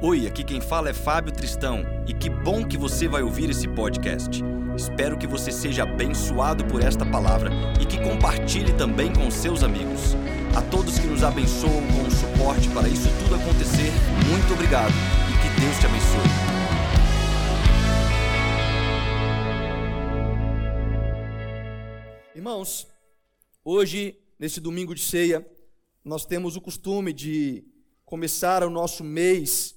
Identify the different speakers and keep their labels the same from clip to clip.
Speaker 1: Oi, aqui quem fala é Fábio Tristão e que bom que você vai ouvir esse podcast. Espero que você seja abençoado por esta palavra e que compartilhe também com seus amigos. A todos que nos abençoam com o suporte para isso tudo acontecer, muito obrigado e que Deus te abençoe.
Speaker 2: Irmãos, hoje, nesse domingo de ceia, nós temos o costume de começar o nosso mês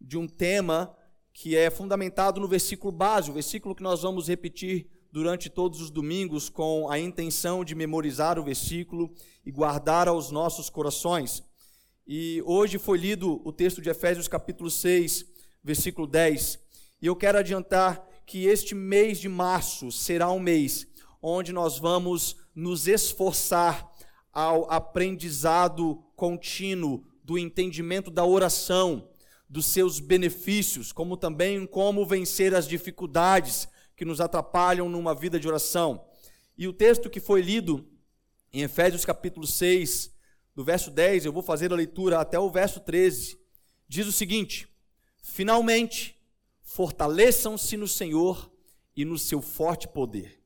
Speaker 2: de um tema que é fundamentado no versículo base, o versículo que nós vamos repetir durante todos os domingos com a intenção de memorizar o versículo e guardar aos nossos corações. E hoje foi lido o texto de Efésios capítulo 6, versículo 10. E eu quero adiantar que este mês de março será um mês onde nós vamos nos esforçar ao aprendizado contínuo do entendimento da oração, dos seus benefícios, como também como vencer as dificuldades que nos atrapalham numa vida de oração. E o texto que foi lido em Efésios capítulo 6, do verso 10, eu vou fazer a leitura até o verso 13, diz o seguinte: Finalmente, fortaleçam-se no Senhor e no seu forte poder.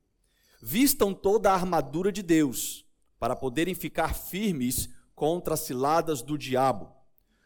Speaker 2: Vistam toda a armadura de Deus, para poderem ficar firmes contra as ciladas do diabo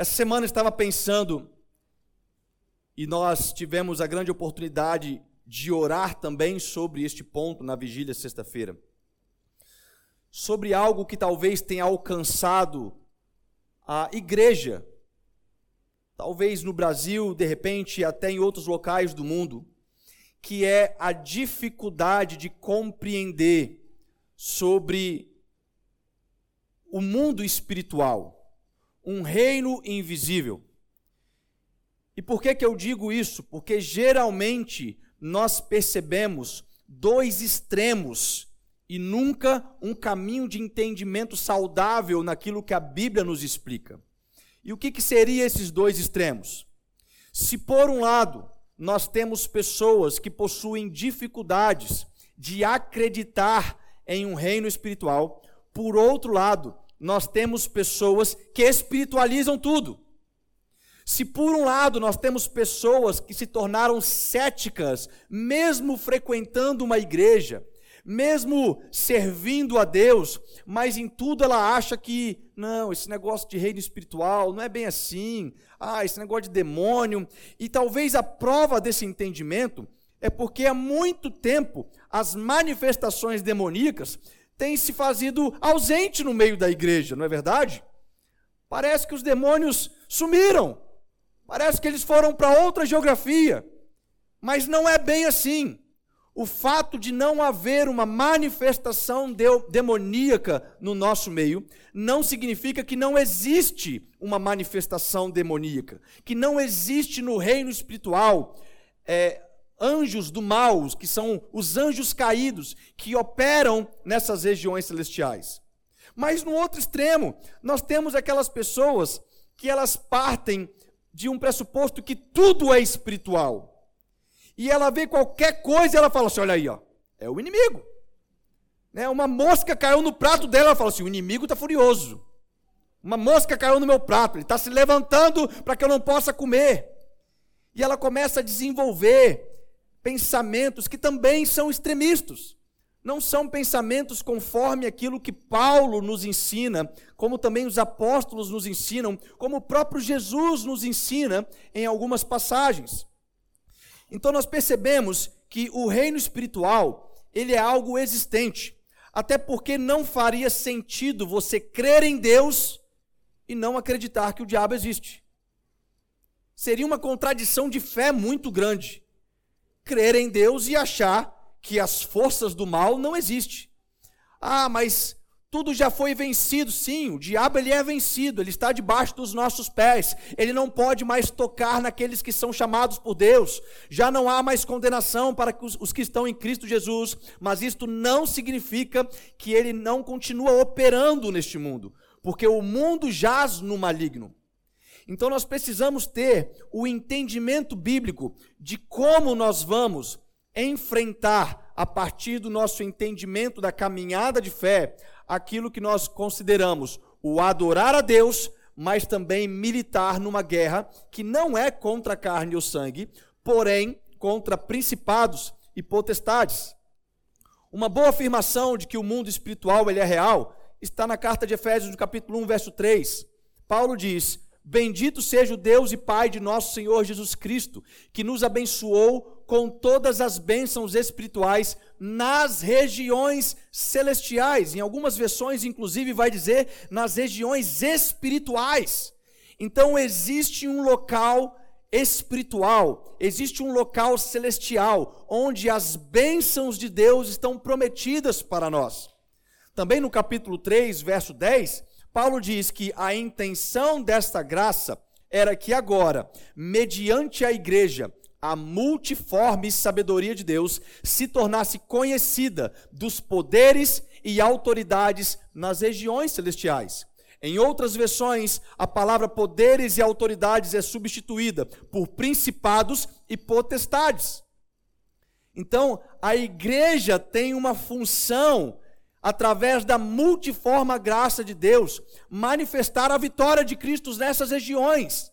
Speaker 2: Essa semana eu estava pensando, e nós tivemos a grande oportunidade de orar também sobre este ponto na vigília sexta-feira. Sobre algo que talvez tenha alcançado a igreja, talvez no Brasil, de repente, até em outros locais do mundo, que é a dificuldade de compreender sobre o mundo espiritual um reino invisível. E por que, que eu digo isso? Porque geralmente nós percebemos dois extremos e nunca um caminho de entendimento saudável naquilo que a Bíblia nos explica. E o que, que seriam esses dois extremos? Se por um lado nós temos pessoas que possuem dificuldades de acreditar em um reino espiritual, por outro lado, nós temos pessoas que espiritualizam tudo. Se por um lado nós temos pessoas que se tornaram céticas, mesmo frequentando uma igreja, mesmo servindo a Deus, mas em tudo ela acha que, não, esse negócio de reino espiritual não é bem assim, ah, esse negócio de demônio. E talvez a prova desse entendimento é porque há muito tempo as manifestações demoníacas tem se fazido ausente no meio da igreja, não é verdade? Parece que os demônios sumiram, parece que eles foram para outra geografia, mas não é bem assim. O fato de não haver uma manifestação demoníaca no nosso meio não significa que não existe uma manifestação demoníaca, que não existe no reino espiritual é, anjos do mal, que são os anjos caídos, que operam nessas regiões celestiais. Mas no outro extremo, nós temos aquelas pessoas que elas partem de um pressuposto que tudo é espiritual. E ela vê qualquer coisa e ela fala assim: olha aí, ó, é o inimigo. Né? Uma mosca caiu no prato dela, ela fala assim: o inimigo está furioso. Uma mosca caiu no meu prato, ele está se levantando para que eu não possa comer. E ela começa a desenvolver pensamentos que também são extremistas. Não são pensamentos conforme aquilo que Paulo nos ensina, como também os apóstolos nos ensinam, como o próprio Jesus nos ensina em algumas passagens. Então nós percebemos que o reino espiritual, ele é algo existente, até porque não faria sentido você crer em Deus e não acreditar que o diabo existe. Seria uma contradição de fé muito grande crer em Deus e achar que as forças do mal não existem. Ah, mas tudo já foi vencido, sim, o diabo ele é vencido, ele está debaixo dos nossos pés, ele não pode mais tocar naqueles que são chamados por Deus, já não há mais condenação para os, que estão em Cristo Jesus, mas isto não significa que ele não continua operando neste mundo, porque o mundo jaz no maligno. Então nós precisamos ter o entendimento bíblico de como nós vamos enfrentar, a partir do nosso entendimento da caminhada de fé, aquilo que nós consideramos o adorar a Deus, mas também militar numa guerra que não é contra a carne ou sangue, porém contra principados e potestades. Uma boa afirmação de que o mundo espiritual ele é real está na carta de Efésios, no capítulo 1, verso 3. Paulo diz: Bendito seja o Deus e Pai de nosso Senhor Jesus Cristo, que nos abençoou com todas as bênçãos espirituais nas regiões celestiais. Em algumas versões, inclusive, vai dizer nas regiões espirituais. Então, existe um local espiritual, existe um local celestial, onde as bênçãos de Deus estão prometidas para nós. Também no capítulo 3, verso 10, Paulo diz que a intenção desta graça era que agora, mediante a igreja, a multiforme sabedoria de Deus se tornasse conhecida dos poderes e autoridades nas regiões celestiais. Em outras versões, a palavra poderes e autoridades é substituída por principados e potestades. Então, a igreja tem uma função, através da multiforme graça de Deus, manifestar a vitória de Cristo nessas regiões,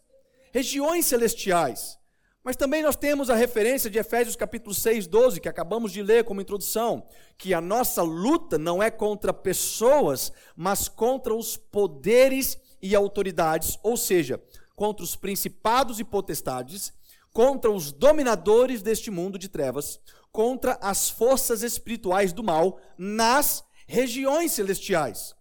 Speaker 2: regiões celestiais. Mas também nós temos a referência de Efésios capítulo 6, 12, que acabamos de ler como introdução, que a nossa luta não é contra pessoas, mas contra os poderes e autoridades, ou seja, contra os principados e potestades, contra os dominadores deste mundo de trevas, contra as forças espirituais do mal nas regiões celestiais.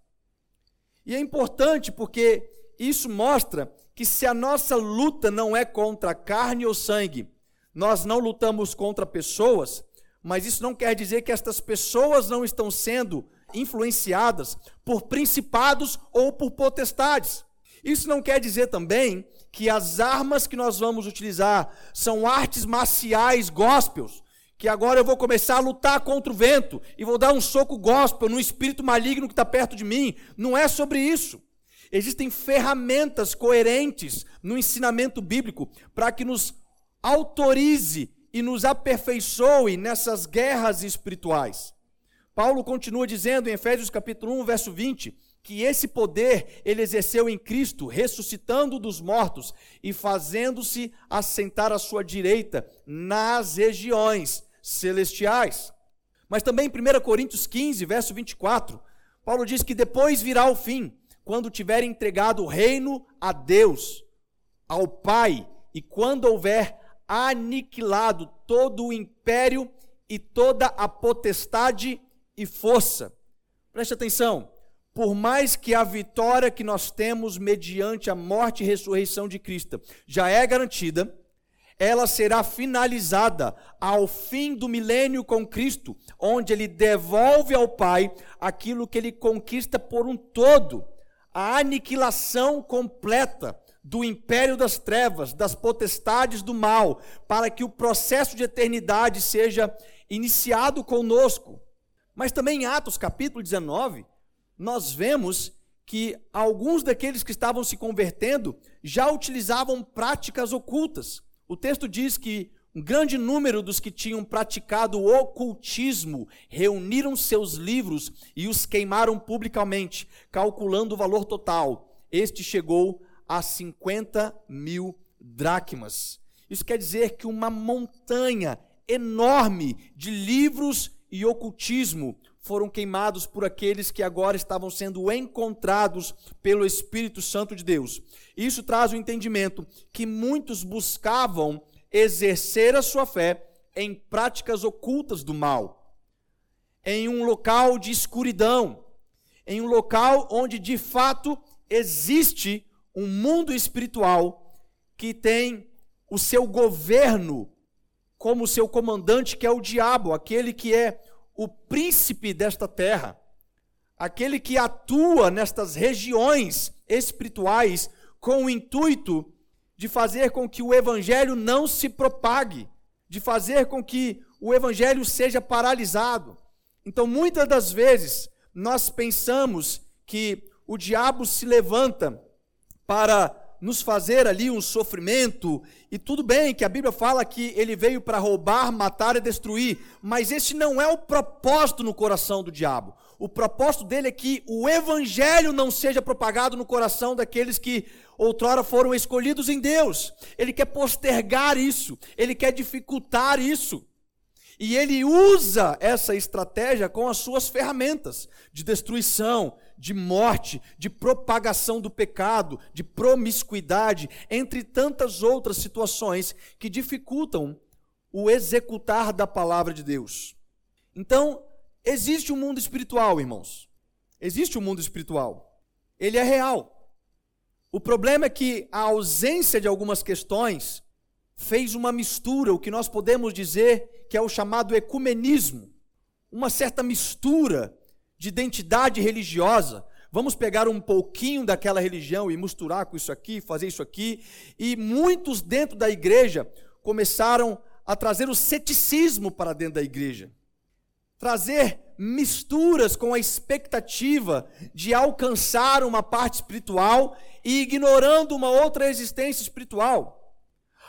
Speaker 2: E é importante porque isso mostra que se a nossa luta não é contra carne ou sangue, nós não lutamos contra pessoas, mas isso não quer dizer que estas pessoas não estão sendo influenciadas por principados ou por potestades. Isso não quer dizer também que as armas que nós vamos utilizar são artes marciais gospels, que agora eu vou começar a lutar contra o vento e vou dar um soco gospel no espírito maligno que está perto de mim. Não é sobre isso. Existem ferramentas coerentes no ensinamento bíblico para que nos autorize e nos aperfeiçoe nessas guerras espirituais. Paulo continua dizendo em Efésios capítulo 1, verso 20, que esse poder ele exerceu em Cristo, ressuscitando dos mortos e fazendo-se assentar à sua direita nas regiões celestiais. Mas também em 1 Coríntios 15, verso 24, Paulo diz que depois virá o fim, quando tiver entregado o reino a Deus, ao Pai, e quando houver aniquilado todo o império e toda a potestade e força. Preste atenção. Por mais que a vitória que nós temos mediante a morte e ressurreição de Cristo já é garantida, ela será finalizada ao fim do milênio com Cristo, onde ele devolve ao Pai aquilo que ele conquista por um todo a aniquilação completa do império das trevas, das potestades do mal, para que o processo de eternidade seja iniciado conosco. Mas também em Atos capítulo 19, nós vemos que alguns daqueles que estavam se convertendo já utilizavam práticas ocultas. O texto diz que um grande número dos que tinham praticado o ocultismo reuniram seus livros e os queimaram publicamente, calculando o valor total. Este chegou a 50 mil dracmas. Isso quer dizer que uma montanha enorme de livros e ocultismo foram queimados por aqueles que agora estavam sendo encontrados pelo Espírito Santo de Deus. Isso traz o entendimento que muitos buscavam exercer a sua fé em práticas ocultas do mal, em um local de escuridão, em um local onde de fato existe um mundo espiritual que tem o seu governo como seu comandante, que é o diabo, aquele que é o príncipe desta terra, aquele que atua nestas regiões espirituais com o intuito de fazer com que o evangelho não se propague, de fazer com que o evangelho seja paralisado. Então, muitas das vezes, nós pensamos que o diabo se levanta para nos fazer ali um sofrimento, e tudo bem que a Bíblia fala que ele veio para roubar, matar e destruir, mas esse não é o propósito no coração do diabo. O propósito dele é que o evangelho não seja propagado no coração daqueles que outrora foram escolhidos em Deus. Ele quer postergar isso, ele quer dificultar isso. E ele usa essa estratégia com as suas ferramentas de destruição, de morte, de propagação do pecado, de promiscuidade, entre tantas outras situações que dificultam o executar da palavra de Deus. Então, existe um mundo espiritual, irmãos. Existe um mundo espiritual. Ele é real. O problema é que a ausência de algumas questões fez uma mistura, o que nós podemos dizer que é o chamado ecumenismo, uma certa mistura de identidade religiosa. Vamos pegar um pouquinho daquela religião e misturar com isso aqui, fazer isso aqui, e muitos dentro da igreja começaram a trazer o ceticismo para dentro da igreja. Trazer misturas com a expectativa de alcançar uma parte espiritual e ignorando uma outra existência espiritual.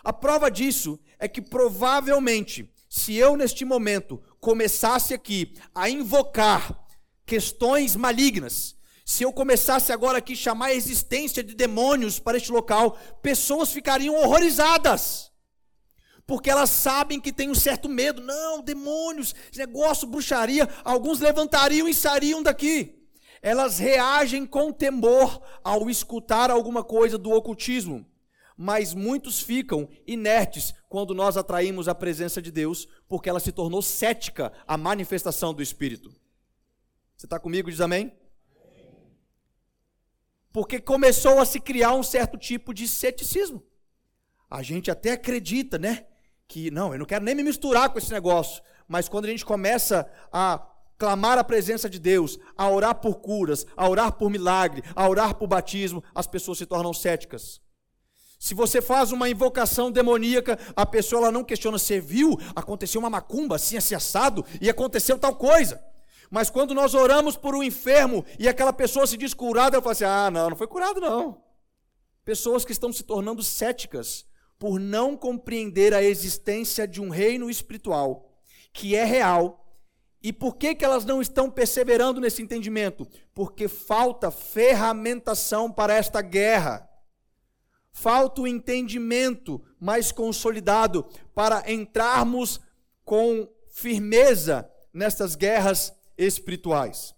Speaker 2: A prova disso é que provavelmente, se eu neste momento começasse aqui a invocar questões malignas, se eu começasse agora aqui a chamar a existência de demônios para este local, pessoas ficariam horrorizadas. Porque elas sabem que tem um certo medo. Não, demônios, negócio, bruxaria. Alguns levantariam e sairiam daqui elas reagem com temor ao escutar alguma coisa do ocultismo. Mas muitos ficam inertes quando nós atraímos a presença de Deus, porque ela se tornou cética à manifestação do Espírito. Você está comigo? Diz amém? Porque começou a se criar um certo tipo de ceticismo. A gente até acredita, né? Que não, eu não quero nem me misturar com esse negócio. Mas quando a gente começa a clamar a presença de Deus, a orar por curas, a orar por milagre, a orar por batismo, as pessoas se tornam céticas. Se você faz uma invocação demoníaca, a pessoa ela não questiona, você viu? Aconteceu uma macumba assim, assim assado, e aconteceu tal coisa. Mas quando nós oramos por um enfermo e aquela pessoa se diz curada, eu falo assim: ah, não, não foi curado, não. Pessoas que estão se tornando céticas por não compreender a existência de um reino espiritual que é real e por que, que elas não estão perseverando nesse entendimento? Porque falta ferramentação para esta guerra. Falta o entendimento mais consolidado para entrarmos com firmeza nestas guerras espirituais.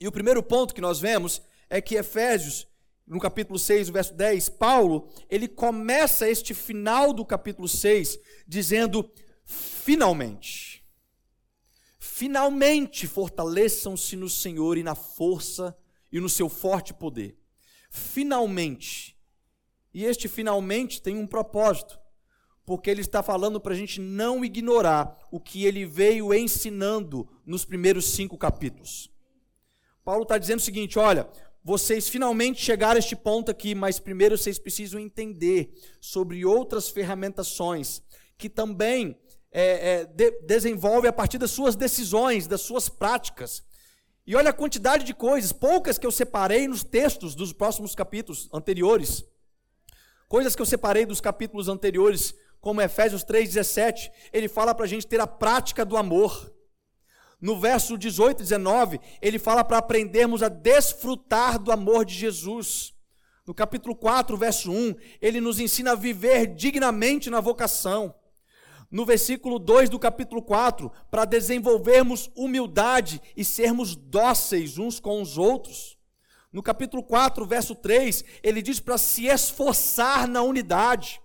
Speaker 2: E o primeiro ponto que nós vemos é que Efésios, no capítulo 6, verso 10, Paulo, ele começa este final do capítulo 6 dizendo: finalmente. Finalmente fortaleçam-se no Senhor e na força e no seu forte poder. Finalmente. E este finalmente tem um propósito, porque ele está falando para a gente não ignorar o que ele veio ensinando nos primeiros cinco capítulos. Paulo está dizendo o seguinte: olha, vocês finalmente chegaram a este ponto aqui, mas primeiro vocês precisam entender sobre outras ferramentações que também é, é, de, desenvolve a partir das suas decisões, das suas práticas. E olha a quantidade de coisas, poucas que eu separei nos textos dos próximos capítulos anteriores. Coisas que eu separei dos capítulos anteriores, como Efésios 3,17, ele fala para a gente ter a prática do amor. No verso 18 e 19, ele fala para aprendermos a desfrutar do amor de Jesus. No capítulo 4, verso 1, ele nos ensina a viver dignamente na vocação no versículo 2 do capítulo 4, para desenvolvermos humildade e sermos dóceis uns com os outros. No capítulo 4, verso 3, ele diz para se esforçar na unidade.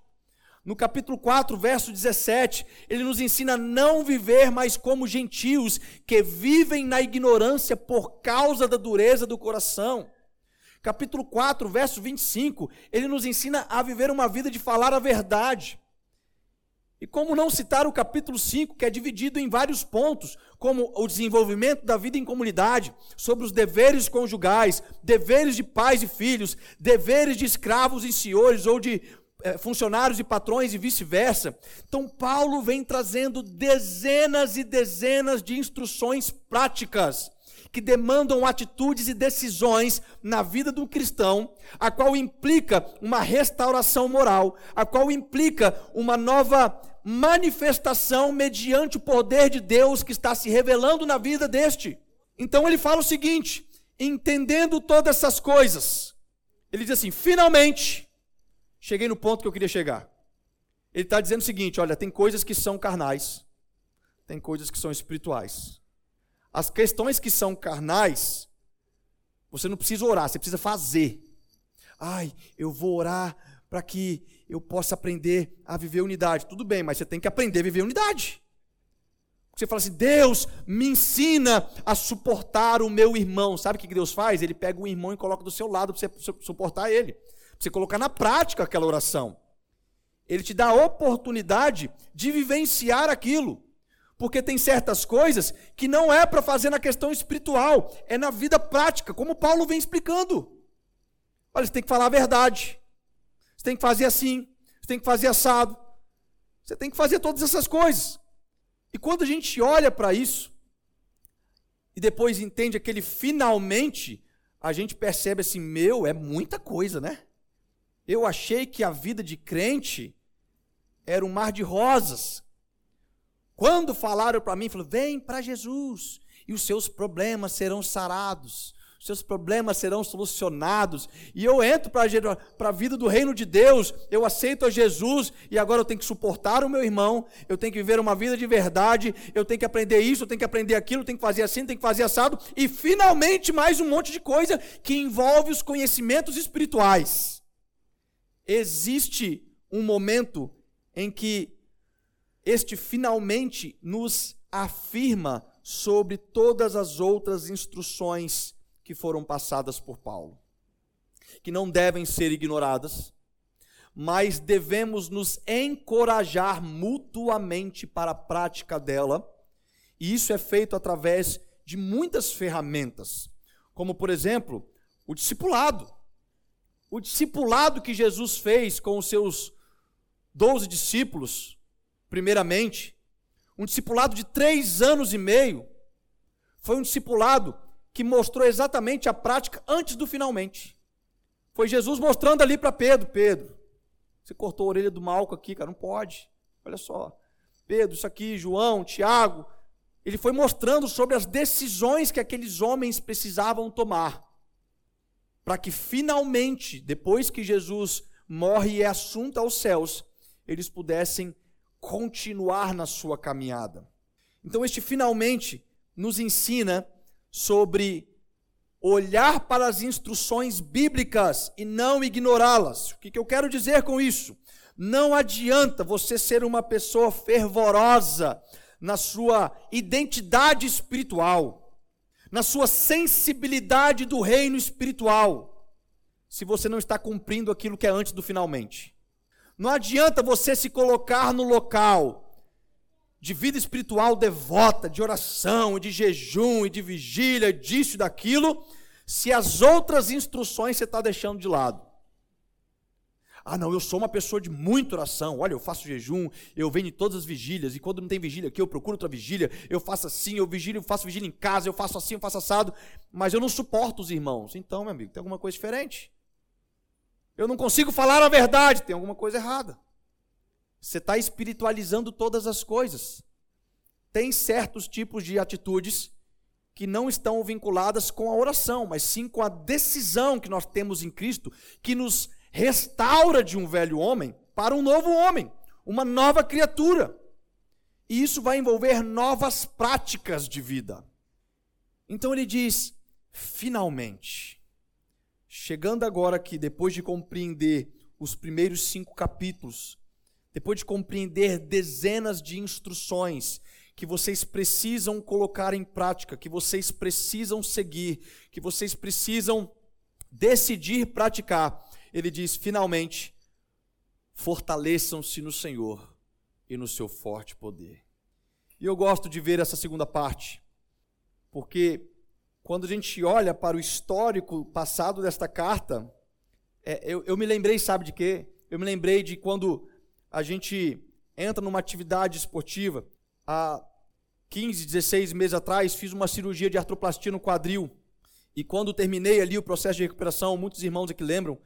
Speaker 2: No capítulo 4, verso 17, ele nos ensina a não viver mais como gentios que vivem na ignorância por causa da dureza do coração. Capítulo 4, verso 25, ele nos ensina a viver uma vida de falar a verdade. E como não citar o capítulo 5, que é dividido em vários pontos, como o desenvolvimento da vida em comunidade, sobre os deveres conjugais, deveres de pais e filhos, deveres de escravos e senhores, ou de funcionários e patrões e vice-versa. Então, Paulo vem trazendo dezenas e dezenas de instruções práticas que demandam atitudes e decisões na vida do cristão, a qual implica uma restauração moral, a qual implica uma nova manifestação mediante o poder de Deus que está se revelando na vida deste. Então ele fala o seguinte: entendendo todas essas coisas, ele diz assim: finalmente, cheguei no ponto que eu queria chegar. Ele está dizendo o seguinte: olha, tem coisas que são carnais, tem coisas que são espirituais. As questões que são carnais, você não precisa orar, você precisa fazer. Ai, eu vou orar para que eu possa aprender a viver unidade. Tudo bem, mas você tem que aprender a viver unidade. Você fala assim: Deus me ensina a suportar o meu irmão. Sabe o que Deus faz? Ele pega o irmão e coloca do seu lado para você suportar ele. Você colocar na prática aquela oração. Ele te dá a oportunidade de vivenciar aquilo. Porque tem certas coisas que não é para fazer na questão espiritual, é na vida prática, como Paulo vem explicando. Olha, você tem que falar a verdade. Você tem que fazer assim, você tem que fazer assado. Você tem que fazer todas essas coisas. E quando a gente olha para isso e depois entende aquele finalmente, a gente percebe assim, meu, é muita coisa, né? Eu achei que a vida de crente era um mar de rosas, quando falaram para mim, falaram: vem para Jesus e os seus problemas serão sarados, os seus problemas serão solucionados. E eu entro para a vida do reino de Deus, eu aceito a Jesus e agora eu tenho que suportar o meu irmão, eu tenho que viver uma vida de verdade, eu tenho que aprender isso, eu tenho que aprender aquilo, eu tenho que fazer assim, tenho que fazer assado, e finalmente mais um monte de coisa que envolve os conhecimentos espirituais. Existe um momento em que este finalmente nos afirma sobre todas as outras instruções que foram passadas por Paulo, que não devem ser ignoradas, mas devemos nos encorajar mutuamente para a prática dela, e isso é feito através de muitas ferramentas, como por exemplo, o discipulado. O discipulado que Jesus fez com os seus doze discípulos, primeiramente. Um discipulado de três anos e meio. Foi um discipulado que mostrou exatamente a prática antes do finalmente. Foi Jesus mostrando ali para Pedro: Pedro, você cortou a orelha do malco aqui, cara, não pode. Olha só. Pedro, isso aqui, João, Tiago. Ele foi mostrando sobre as decisões que aqueles homens precisavam tomar. Para que finalmente, depois que Jesus morre e é assunto aos céus, eles pudessem continuar na sua caminhada. Então, este finalmente nos ensina sobre olhar para as instruções bíblicas e não ignorá-las. O que eu quero dizer com isso? Não adianta você ser uma pessoa fervorosa na sua identidade espiritual, na sua sensibilidade do reino espiritual, se você não está cumprindo aquilo que é antes do finalmente. Não adianta você se colocar no local de vida espiritual devota, de oração, de jejum, e de vigília, disso e daquilo, se as outras instruções você está deixando de lado. Ah, não, eu sou uma pessoa de muita oração. Olha, eu faço jejum, eu venho em todas as vigílias, e quando não tem vigília aqui, eu procuro outra vigília, eu faço assim, eu vigília, eu faço vigília em casa, eu faço assim, eu faço assado, mas eu não suporto os irmãos. Então, meu amigo, tem alguma coisa diferente. Eu não consigo falar a verdade, tem alguma coisa errada. Você está espiritualizando todas as coisas. Tem certos tipos de atitudes que não estão vinculadas com a oração, mas sim com a decisão que nós temos em Cristo, que nos restaura de um velho homem para um novo homem, uma nova criatura. E isso vai envolver novas práticas de vida. Então ele diz: finalmente, chegando agora aqui, depois de compreender os primeiros cinco capítulos, depois de compreender dezenas de instruções que vocês precisam colocar em prática, que vocês precisam seguir, que vocês precisam decidir praticar, ele diz: finalmente, fortaleçam-se no Senhor e no seu forte poder. E eu gosto de ver essa segunda parte, porque quando a gente olha para o histórico passado desta carta, é, eu, eu me lembrei, sabe de quê? Eu me lembrei de quando a gente entra numa atividade esportiva. Há 15, 16 meses atrás, fiz uma cirurgia de artroplastia no quadril. E quando terminei ali o processo de recuperação, muitos irmãos aqui lembram,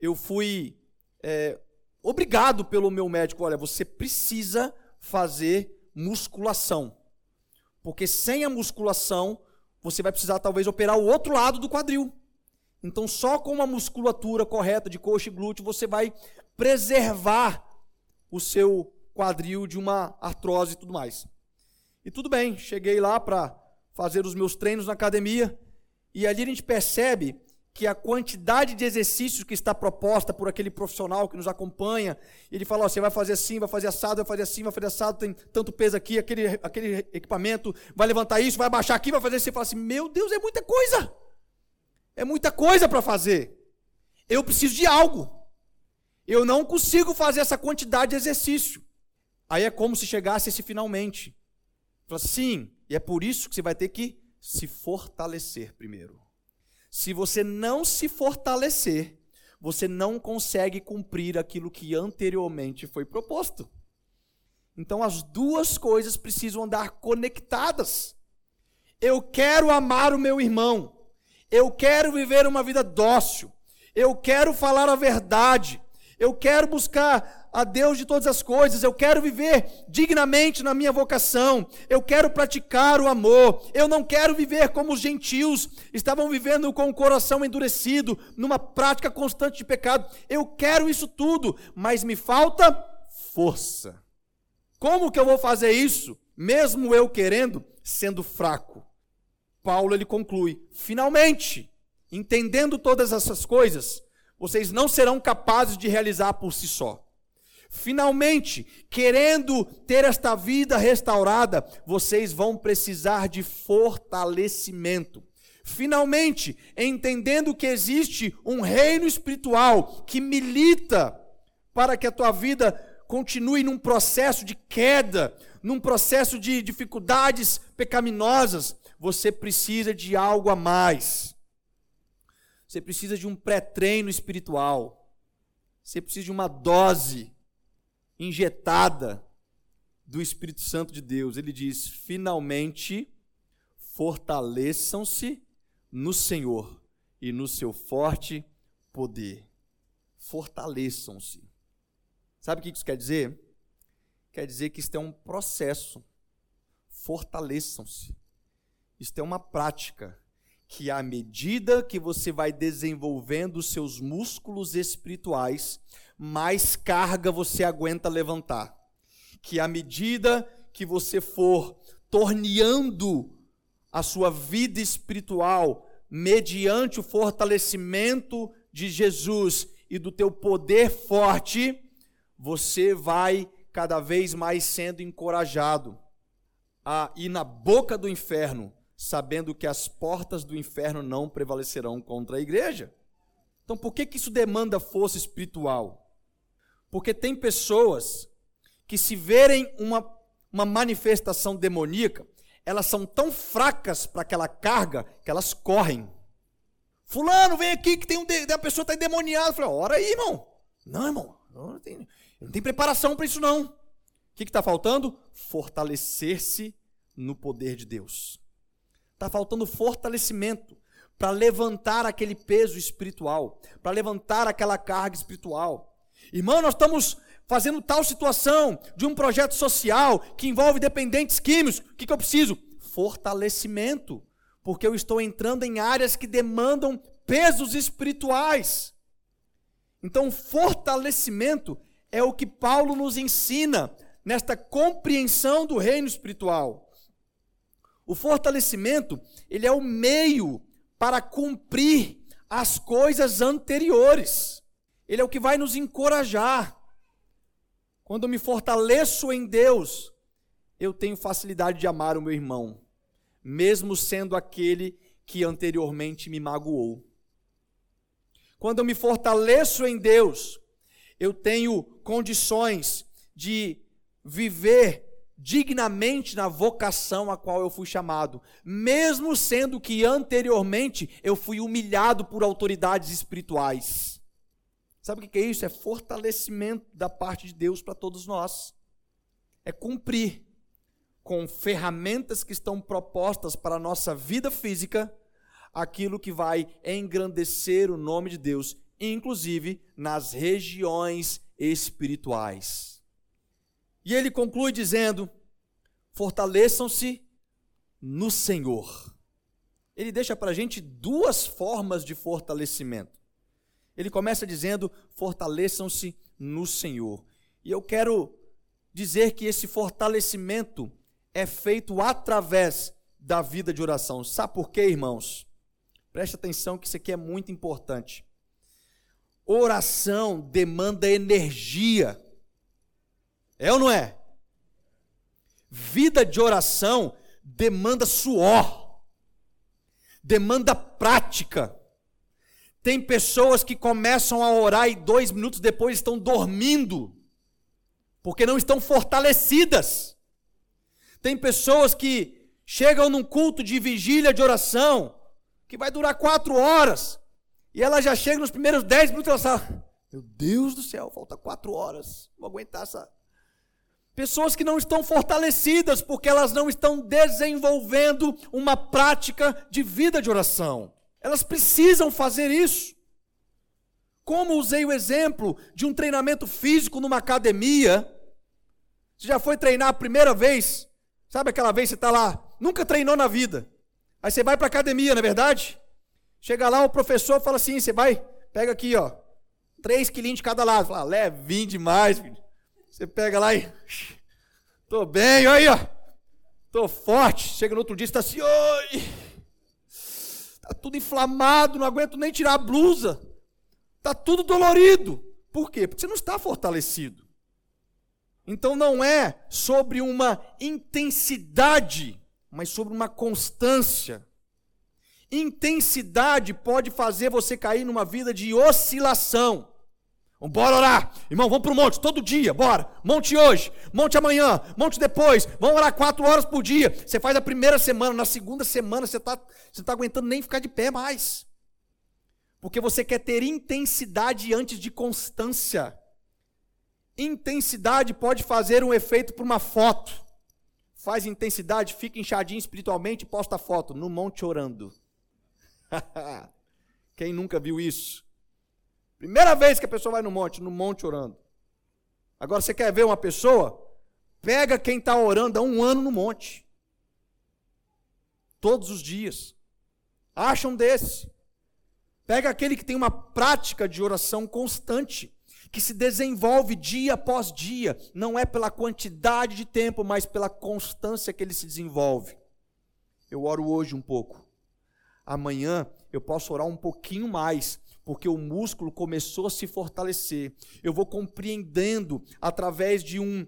Speaker 2: eu fui é, obrigado pelo meu médico: olha, você precisa fazer musculação. Porque sem a musculação, você vai precisar talvez operar o outro lado do quadril. Então, só com uma musculatura correta de coxa e glúteo, você vai preservar o seu quadril de uma artrose e tudo mais. E tudo bem, cheguei lá para fazer os meus treinos na academia, e ali a gente percebe que a quantidade de exercícios que está proposta por aquele profissional que nos acompanha, ele fala, ó, você vai fazer assim, vai fazer assado, vai fazer assim, vai fazer assado, tem tanto peso aqui, aquele, aquele equipamento, vai levantar isso, vai abaixar aqui, vai fazer assim, você fala assim, meu Deus, é muita coisa, é muita coisa para fazer, eu preciso de algo, eu não consigo fazer essa quantidade de exercício, aí é como se chegasse esse finalmente, fala sim, e é por isso que você vai ter que se fortalecer primeiro. Se você não se fortalecer, você não consegue cumprir aquilo que anteriormente foi proposto. Então as duas coisas precisam andar conectadas. Eu quero amar o meu irmão. Eu quero viver uma vida dócil. Eu quero falar a verdade. Eu quero buscar a Deus de todas as coisas, eu quero viver dignamente na minha vocação, eu quero praticar o amor, eu não quero viver como os gentios estavam vivendo com o coração endurecido, numa prática constante de pecado. Eu quero isso tudo, mas me falta força. Como que eu vou fazer isso, mesmo eu querendo, sendo fraco? Paulo ele conclui: finalmente, entendendo todas essas coisas, vocês não serão capazes de realizar por si só. Finalmente, querendo ter esta vida restaurada, vocês vão precisar de fortalecimento. Finalmente, entendendo que existe um reino espiritual que milita para que a tua vida continue num processo de queda, num processo de dificuldades pecaminosas, você precisa de algo a mais. Você precisa de um pré-treino espiritual. Você precisa de uma dose injetada do Espírito Santo de Deus. Ele diz: finalmente fortaleçam-se no Senhor e no seu forte poder. Fortaleçam-se. Sabe o que isso quer dizer? Quer dizer que isso é um processo. Fortaleçam-se. Isto é uma prática que à medida que você vai desenvolvendo os seus músculos espirituais, mais carga você aguenta levantar. Que à medida que você for torneando a sua vida espiritual mediante o fortalecimento de Jesus e do teu poder forte, você vai cada vez mais sendo encorajado a ir na boca do inferno, sabendo que as portas do inferno não prevalecerão contra a igreja. Então, por que, que isso demanda força espiritual? Porque tem pessoas que, se verem uma, uma manifestação demoníaca, elas são tão fracas para aquela carga que elas correm. Fulano, vem aqui que tem um de, a pessoa está endemoniada. Falei, ora aí, irmão. Não, irmão, não tem, não tem preparação para isso, não. O que está faltando? Fortalecer-se no poder de Deus. Está faltando fortalecimento para levantar aquele peso espiritual, para levantar aquela carga espiritual. Irmão, nós estamos fazendo tal situação de um projeto social que envolve dependentes químicos. O que, que eu preciso? Fortalecimento. Porque eu estou entrando em áreas que demandam pesos espirituais. Então, fortalecimento é o que Paulo nos ensina nesta compreensão do reino espiritual. O fortalecimento, ele é o meio para cumprir as coisas anteriores. Ele é o que vai nos encorajar. Quando me fortaleço em Deus, eu tenho facilidade de amar o meu irmão, mesmo sendo aquele que anteriormente me magoou. Quando eu me fortaleço em Deus, eu tenho condições de viver dignamente na vocação a qual eu fui chamado, mesmo sendo que anteriormente eu fui humilhado por autoridades espirituais. Sabe o que é isso? É fortalecimento da parte de Deus para todos nós. É cumprir com ferramentas que estão propostas para a nossa vida física aquilo que vai engrandecer o nome de Deus, inclusive nas regiões espirituais. E ele conclui dizendo: fortaleçam-se no Senhor. Ele deixa para a gente duas formas de fortalecimento. Ele começa dizendo: fortaleçam-se no Senhor. E eu quero dizer que esse fortalecimento é feito através da vida de oração. Sabe por quê, irmãos? Preste atenção que isso aqui é muito importante. Oração demanda energia. É ou não é? Vida de oração demanda suor, demanda prática. Tem pessoas que começam a orar e dois minutos depois estão dormindo, porque não estão fortalecidas. Tem pessoas que chegam num culto de vigília de oração, que vai durar quatro horas, e ela já chega nos primeiros dez minutos e ela fala: Meu Deus do céu, falta quatro horas, vou aguentar essa, Pessoas que não estão fortalecidas porque elas não estão desenvolvendo uma prática de vida de oração. Elas precisam fazer isso. Como usei o exemplo de um treinamento físico numa academia. Você já foi treinar a primeira vez? Sabe aquela vez que você está lá, nunca treinou na vida. Aí você vai para a academia, não é verdade? Chega lá, o professor fala assim: você vai, pega aqui, ó, três quilinhos de cada lado. Fala, levinho demais, filho. Você pega lá e. Tô bem, olha aí, ó. Tô forte. Chega no outro dia e está assim, oi. Tá tudo inflamado, não aguento nem tirar a blusa. Tá tudo dolorido. Por quê? Porque você não está fortalecido. Então não é sobre uma intensidade, mas sobre uma constância. Intensidade pode fazer você cair numa vida de oscilação. Bora orar. Irmão, vamos para o monte todo dia, bora. Monte hoje, monte amanhã, monte depois. Vamos orar quatro horas por dia. Você faz a primeira semana, na segunda semana você está você tá aguentando nem ficar de pé mais. Porque você quer ter intensidade antes de constância. Intensidade pode fazer um efeito para uma foto. Faz intensidade, fica inchadinho espiritualmente e posta foto no monte orando. Quem nunca viu isso? Primeira vez que a pessoa vai no monte, no monte orando. Agora você quer ver uma pessoa? Pega quem está orando há um ano no monte. Todos os dias. Acha um desse. Pega aquele que tem uma prática de oração constante, que se desenvolve dia após dia. Não é pela quantidade de tempo, mas pela constância que ele se desenvolve. Eu oro hoje um pouco. Amanhã eu posso orar um pouquinho mais porque o músculo começou a se fortalecer. Eu vou compreendendo através de um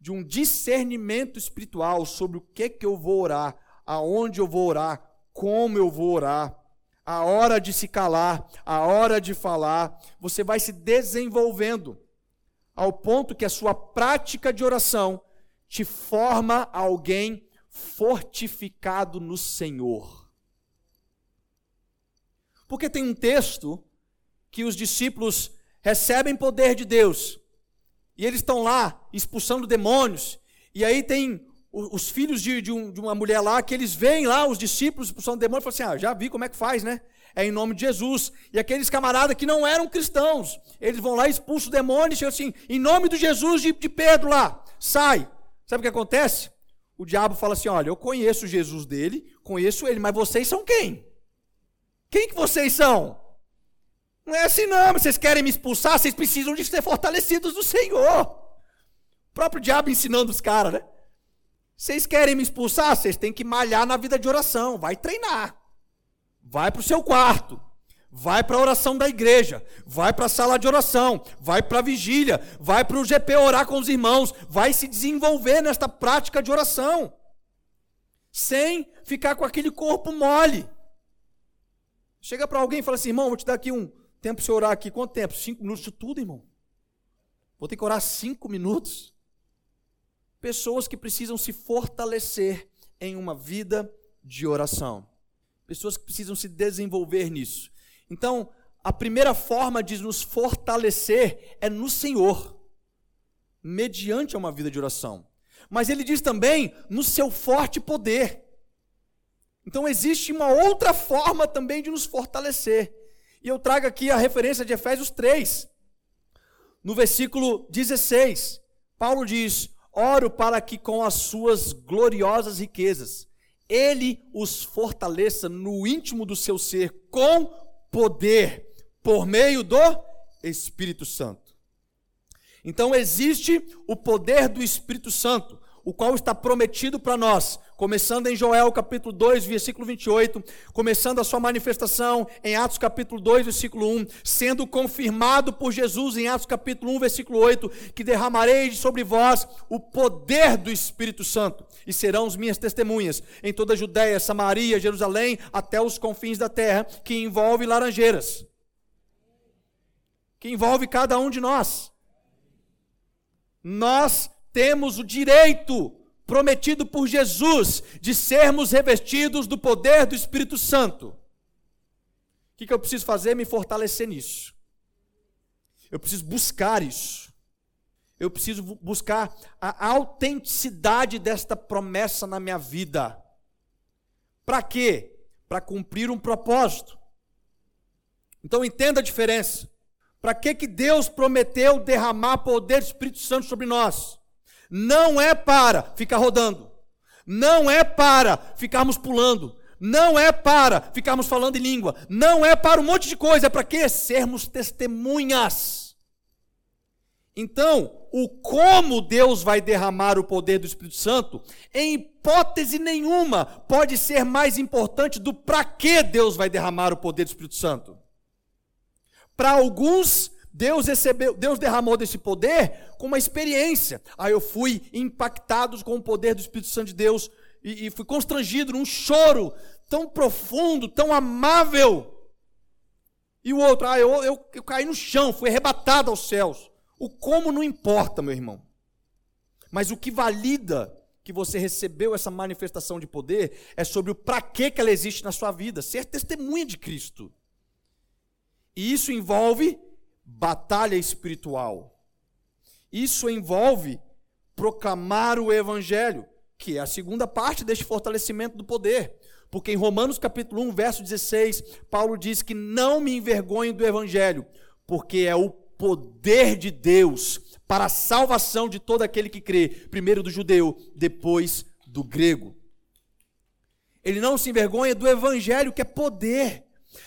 Speaker 2: de um discernimento espiritual sobre o que que eu vou orar, aonde eu vou orar, como eu vou orar, a hora de se calar, a hora de falar, você vai se desenvolvendo ao ponto que a sua prática de oração te forma alguém fortificado no Senhor. Porque tem um texto que os discípulos recebem poder de Deus e eles estão lá expulsando demônios. E aí tem os filhos de, de, um, de, uma mulher lá que eles veem lá os discípulos expulsando demônios e falam assim: ah, já vi como é que faz, né? É em nome de Jesus. E aqueles camaradas que não eram cristãos, eles vão lá expulsam o demônio e chegam assim: em nome de Jesus de, de Pedro lá, sai. Sabe o que acontece? O diabo fala assim: olha, eu conheço Jesus dele, conheço ele, mas vocês são quem? Quem que vocês são? Não é assim não, vocês querem me expulsar, vocês precisam de ser fortalecidos do Senhor. O próprio diabo ensinando os caras, né? Vocês querem me expulsar, vocês têm que malhar na vida de oração, vai treinar. Vai para o seu quarto. Vai para a oração da igreja, vai para a sala de oração, vai para a vigília, vai para o GP orar com os irmãos, vai se desenvolver nesta prática de oração, sem ficar com aquele corpo mole. Chega para alguém e fala assim: irmão, vou te dar aqui um, Tempo para você orar aqui, quanto tempo? Cinco minutos de tudo, irmão. Vou ter que orar cinco minutos. pessoas que precisam se fortalecer em uma vida de oração. Pessoas que precisam se desenvolver nisso. Então, a primeira forma de nos fortalecer é no Senhor, mediante uma vida de oração. Mas ele diz também no seu forte poder. Então existe uma outra forma também de nos fortalecer. E eu trago aqui a referência de Efésios 3. No versículo 16, Paulo diz: Oro para que com as suas gloriosas riquezas ele os fortaleça no íntimo do seu ser com poder, por meio do Espírito Santo. Então existe o poder do Espírito Santo, o qual está prometido para nós, começando em Joel capítulo 2, versículo 28, começando a sua manifestação em Atos capítulo 2, versículo 1, sendo confirmado por Jesus em Atos capítulo 1, versículo 8, que derramarei sobre vós o poder do Espírito Santo, e serão as minhas testemunhas em toda a Judéia, Samaria, Jerusalém, até os confins da terra, que envolve laranjeiras, que envolve cada um de nós. Nós temos o direito prometido por Jesus de sermos revestidos do poder do Espírito Santo. O que, que eu preciso fazer? Me fortalecer nisso. Eu preciso buscar isso. Eu preciso buscar a autenticidade desta promessa na minha vida. Para quê? Para cumprir um propósito. Então entenda a diferença. Para que, que Deus prometeu derramar poder do Espírito Santo sobre nós? Não é para ficar rodando, não é para ficarmos pulando, não é para ficarmos falando em língua, não é para um monte de coisa, é para que sermos testemunhas. Então, o como Deus vai derramar o poder do Espírito Santo, em hipótese nenhuma, pode ser mais importante do para que Deus vai derramar o poder do Espírito Santo. Para alguns, Deus recebeu, Deus derramou desse poder com uma experiência. Aí eu fui impactado com o poder do Espírito Santo de Deus e, e fui constrangido num choro tão profundo, tão amável. E o outro, ah, eu, eu, eu caí no chão, fui arrebatado aos céus. O como não importa, meu irmão. Mas o que valida que você recebeu essa manifestação de poder é sobre o para que ela existe na sua vida, ser testemunha de Cristo. E isso envolve batalha espiritual. Isso envolve proclamar o evangelho, que é a segunda parte deste fortalecimento do poder. Porque em Romanos capítulo 1, verso 16, Paulo diz que não me envergonho do evangelho, porque é o poder de Deus para a salvação de todo aquele que crê, primeiro do judeu, depois do grego. Ele não se envergonha do evangelho, que é poder.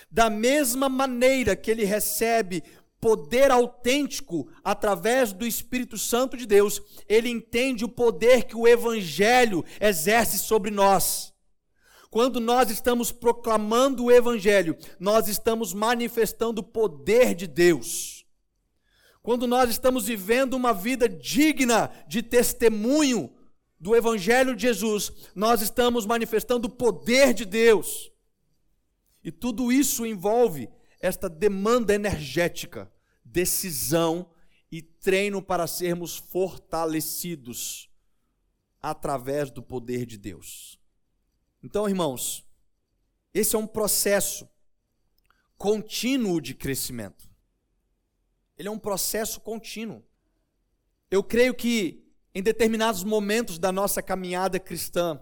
Speaker 2: Da mesma maneira que ele recebe poder autêntico através do Espírito Santo de Deus, ele entende o poder que o Evangelho exerce sobre nós. Quando nós estamos proclamando o Evangelho, nós estamos manifestando o poder de Deus. Quando nós estamos vivendo uma vida digna de testemunho do Evangelho de Jesus, nós estamos manifestando o poder de Deus. E tudo isso envolve esta demanda energética decisão e treino para sermos fortalecidos através do poder de Deus. Então, irmãos, esse é um processo contínuo de crescimento. Ele é um processo contínuo. Eu creio que em determinados momentos da nossa caminhada cristã,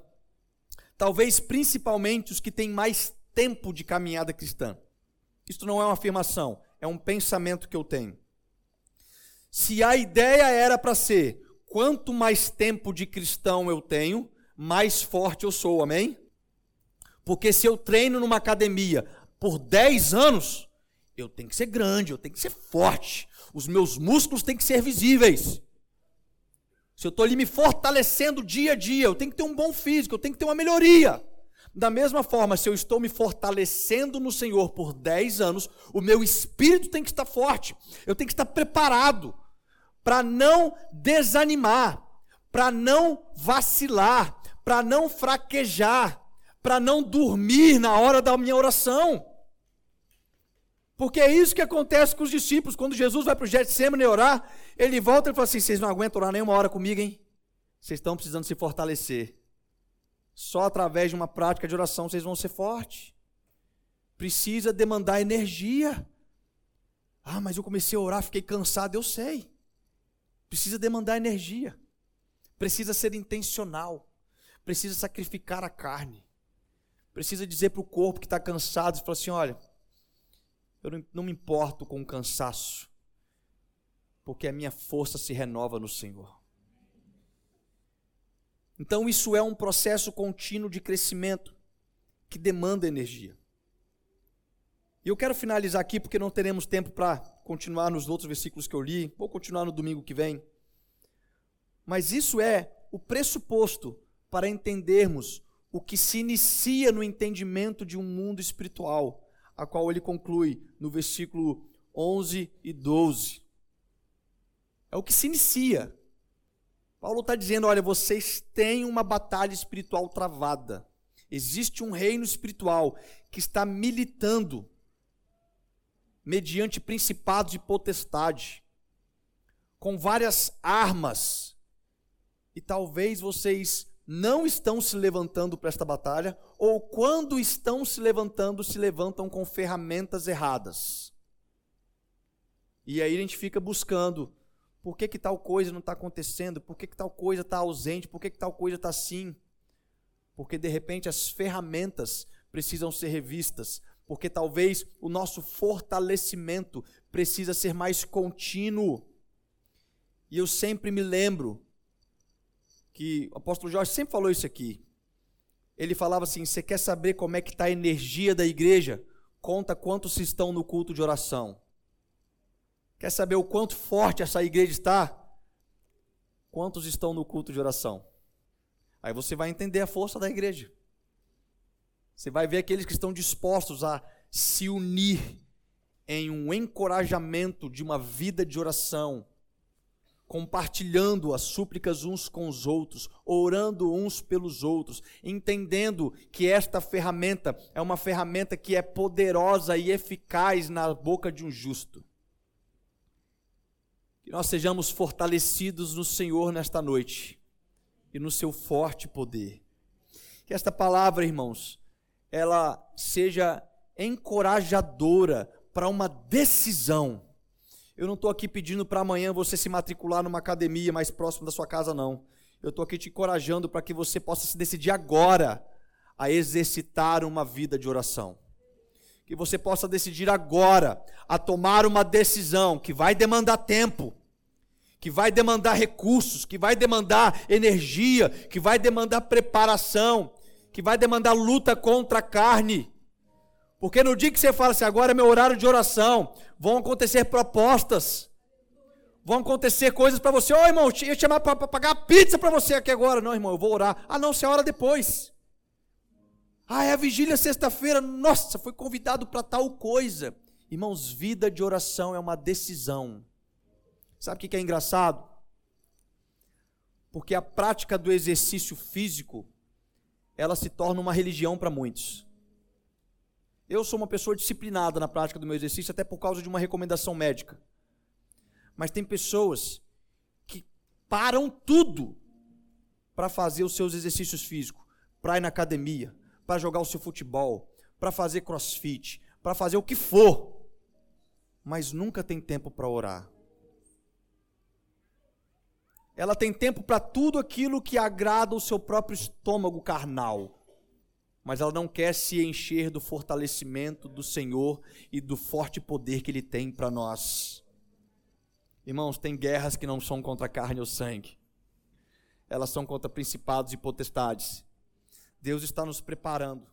Speaker 2: talvez principalmente os que têm mais tempo de caminhada cristã. Isto não é uma afirmação, é um pensamento que eu tenho. Se a ideia era para ser quanto mais tempo de cristão eu tenho, mais forte eu sou, amém? Porque se eu treino numa academia por 10 anos, eu tenho que ser grande, eu tenho que ser forte, os meus músculos têm que ser visíveis. Se eu estou ali me fortalecendo dia a dia, eu tenho que ter um bom físico, eu tenho que ter uma melhoria. Da mesma forma, se eu estou me fortalecendo no Senhor por 10 anos, o meu espírito tem que estar forte, eu tenho que estar preparado para não desanimar, para não vacilar, para não fraquejar, para não dormir na hora da minha oração. Porque é isso que acontece com os discípulos. Quando Jesus vai para o Getsemane orar, ele volta e fala assim: Vocês não aguentam orar nem uma hora comigo, hein? vocês estão precisando se fortalecer. Só através de uma prática de oração vocês vão ser fortes. Precisa demandar energia. Ah, mas eu comecei a orar, fiquei cansado, eu sei. Precisa demandar energia. Precisa ser intencional. Precisa sacrificar a carne. Precisa dizer para o corpo que está cansado, e falar assim: olha, eu não me importo com o cansaço, porque a minha força se renova no Senhor. Então, isso é um processo contínuo de crescimento que demanda energia. E eu quero finalizar aqui, porque não teremos tempo para continuar nos outros versículos que eu li, vou continuar no domingo que vem. Mas isso é o pressuposto para entendermos o que se inicia no entendimento de um mundo espiritual, a qual ele conclui no versículo 11 e 12. É o que se inicia. Paulo está dizendo: olha, vocês têm uma batalha espiritual travada. Existe um reino espiritual que está militando mediante principados e potestade, com várias armas. E talvez vocês não estão se levantando para esta batalha, ou quando estão se levantando, se levantam com ferramentas erradas. E aí a gente fica buscando por que, que tal coisa não está acontecendo? Por que, que tal coisa está ausente? Por que, que tal coisa está assim? Porque de repente as ferramentas precisam ser revistas. Porque talvez o nosso fortalecimento precisa ser mais contínuo. E eu sempre me lembro que o apóstolo Jorge sempre falou isso aqui. Ele falava assim: você quer saber como é que está a energia da igreja? Conta quantos estão no culto de oração. Quer saber o quanto forte essa igreja está? Quantos estão no culto de oração? Aí você vai entender a força da igreja. Você vai ver aqueles que estão dispostos a se unir em um encorajamento de uma vida de oração, compartilhando as súplicas uns com os outros, orando uns pelos outros, entendendo que esta ferramenta é uma ferramenta que é poderosa e eficaz na boca de um justo. Que nós sejamos fortalecidos no Senhor nesta noite e no seu forte poder. Que esta palavra, irmãos, ela seja encorajadora para uma decisão. Eu não estou aqui pedindo para amanhã você se matricular numa academia mais próxima da sua casa, não. Eu estou aqui te encorajando para que você possa se decidir agora a exercitar uma vida de oração. Que você possa decidir agora a tomar uma decisão que vai demandar tempo, que vai demandar recursos, que vai demandar energia, que vai demandar preparação, que vai demandar luta contra a carne. Porque no dia que você fala assim, agora é meu horário de oração, vão acontecer propostas, vão acontecer coisas para você. Ô oh, irmão, eu chamar para pagar pizza para você aqui agora. Não, irmão, eu vou orar. Ah, não, você ora depois. Ah, é a vigília sexta-feira. Nossa, foi convidado para tal coisa. Irmãos, vida de oração é uma decisão. Sabe o que é engraçado? Porque a prática do exercício físico, ela se torna uma religião para muitos. Eu sou uma pessoa disciplinada na prática do meu exercício, até por causa de uma recomendação médica. Mas tem pessoas que param tudo para fazer os seus exercícios físicos, para ir na academia, para jogar o seu futebol, para fazer crossfit, para fazer o que for, mas nunca tem tempo para orar. Ela tem tempo para tudo aquilo que agrada o seu próprio estômago carnal. Mas ela não quer se encher do fortalecimento do Senhor e do forte poder que Ele tem para nós. Irmãos, tem guerras que não são contra carne ou sangue, elas são contra principados e potestades. Deus está nos preparando